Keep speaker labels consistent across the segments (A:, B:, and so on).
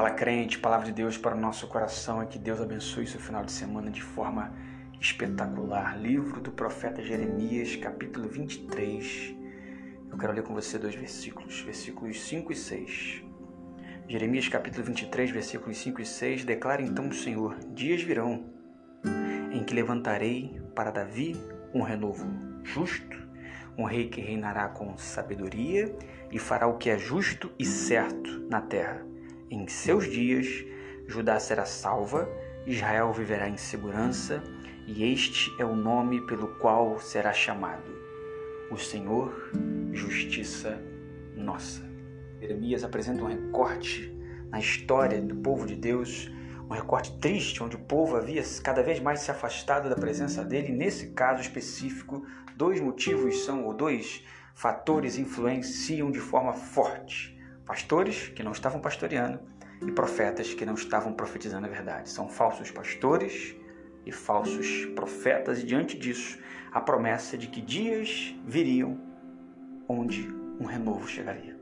A: Fala crente, palavra de Deus para o nosso coração é que Deus abençoe seu final de semana de forma espetacular. Livro do profeta Jeremias, capítulo 23. Eu quero ler com você dois versículos, versículos 5 e 6. Jeremias capítulo 23, versículos 5 e 6 declara então o Senhor: Dias virão em que levantarei para Davi um renovo justo, um rei que reinará com sabedoria e fará o que é justo e certo na terra. Em seus dias, Judá será salva, Israel viverá em segurança, e este é o nome pelo qual será chamado: o Senhor, justiça nossa. Jeremias apresenta um recorte na história do povo de Deus, um recorte triste, onde o povo havia cada vez mais se afastado da presença dele. Nesse caso específico, dois motivos são, ou dois fatores influenciam de forma forte pastores que não estavam pastoreando e profetas que não estavam profetizando a verdade. São falsos pastores e falsos profetas, e diante disso, a promessa de que dias viriam onde um renovo chegaria.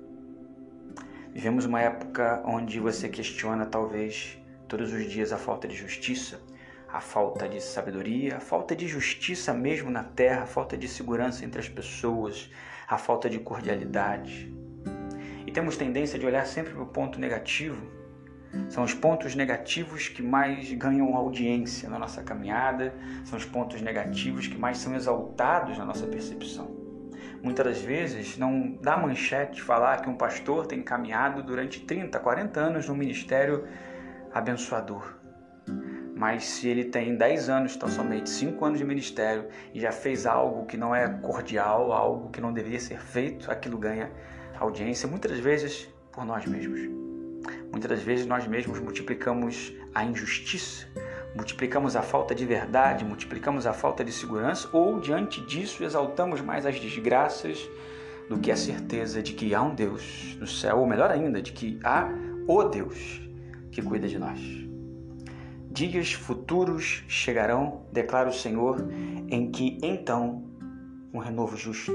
A: Vivemos uma época onde você questiona, talvez, todos os dias a falta de justiça, a falta de sabedoria, a falta de justiça mesmo na terra, a falta de segurança entre as pessoas, a falta de cordialidade, temos tendência de olhar sempre para o ponto negativo. São os pontos negativos que mais ganham audiência na nossa caminhada, são os pontos negativos que mais são exaltados na nossa percepção. Muitas das vezes não dá manchete falar que um pastor tem caminhado durante 30, 40 anos no ministério abençoador. Mas se ele tem 10 anos, tão somente 5 anos de ministério e já fez algo que não é cordial, algo que não deveria ser feito, aquilo ganha audiência, muitas vezes por nós mesmos. Muitas vezes nós mesmos multiplicamos a injustiça, multiplicamos a falta de verdade, multiplicamos a falta de segurança ou, diante disso, exaltamos mais as desgraças do que a certeza de que há um Deus no céu, ou melhor ainda, de que há o Deus que cuida de nós. Dias futuros chegarão, declara o Senhor, em que então um renovo justo,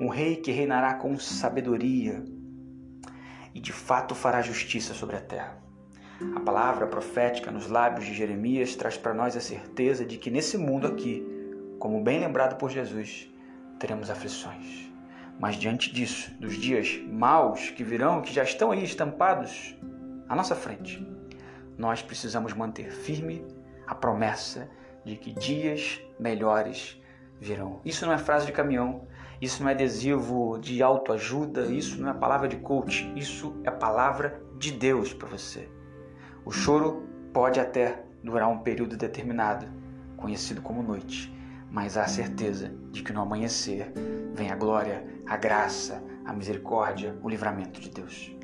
A: um rei que reinará com sabedoria e de fato fará justiça sobre a terra. A palavra profética nos lábios de Jeremias traz para nós a certeza de que nesse mundo aqui, como bem lembrado por Jesus, teremos aflições. Mas diante disso, dos dias maus que virão, que já estão aí estampados à nossa frente, nós precisamos manter firme a promessa de que dias melhores virão. Isso não é frase de caminhão, isso não é adesivo de autoajuda, isso não é palavra de coach, isso é palavra de Deus para você. O choro pode até durar um período determinado, conhecido como noite, mas há certeza de que no amanhecer vem a glória, a graça, a misericórdia, o livramento de Deus.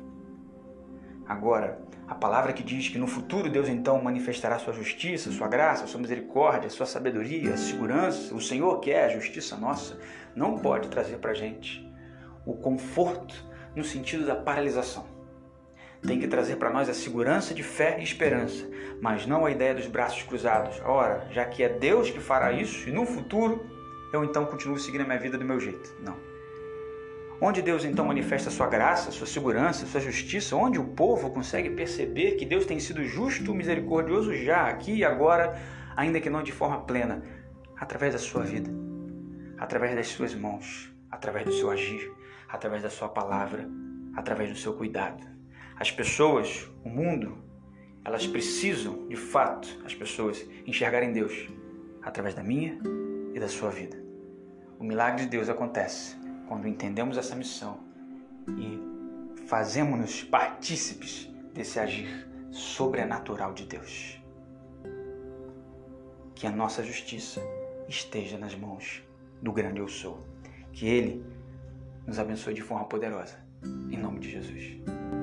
A: Agora, a palavra que diz que no futuro Deus então manifestará sua justiça, sua graça, sua misericórdia, sua sabedoria, a segurança, o Senhor que é a justiça nossa, não pode trazer para a gente o conforto no sentido da paralisação. Tem que trazer para nós a segurança de fé e esperança, mas não a ideia dos braços cruzados. Ora, já que é Deus que fará isso e no futuro eu então continuo seguindo a minha vida do meu jeito. Não. Onde Deus então manifesta sua graça, sua segurança, sua justiça, onde o povo consegue perceber que Deus tem sido justo, misericordioso já, aqui e agora, ainda que não de forma plena, através da sua vida, através das suas mãos, através do seu agir, através da sua palavra, através do seu cuidado. As pessoas, o mundo, elas precisam, de fato, as pessoas enxergarem Deus através da minha e da sua vida. O milagre de Deus acontece quando entendemos essa missão e fazemos-nos partícipes desse agir sobrenatural de Deus. Que a nossa justiça esteja nas mãos do grande eu sou. Que Ele nos abençoe de forma poderosa. Em nome de Jesus.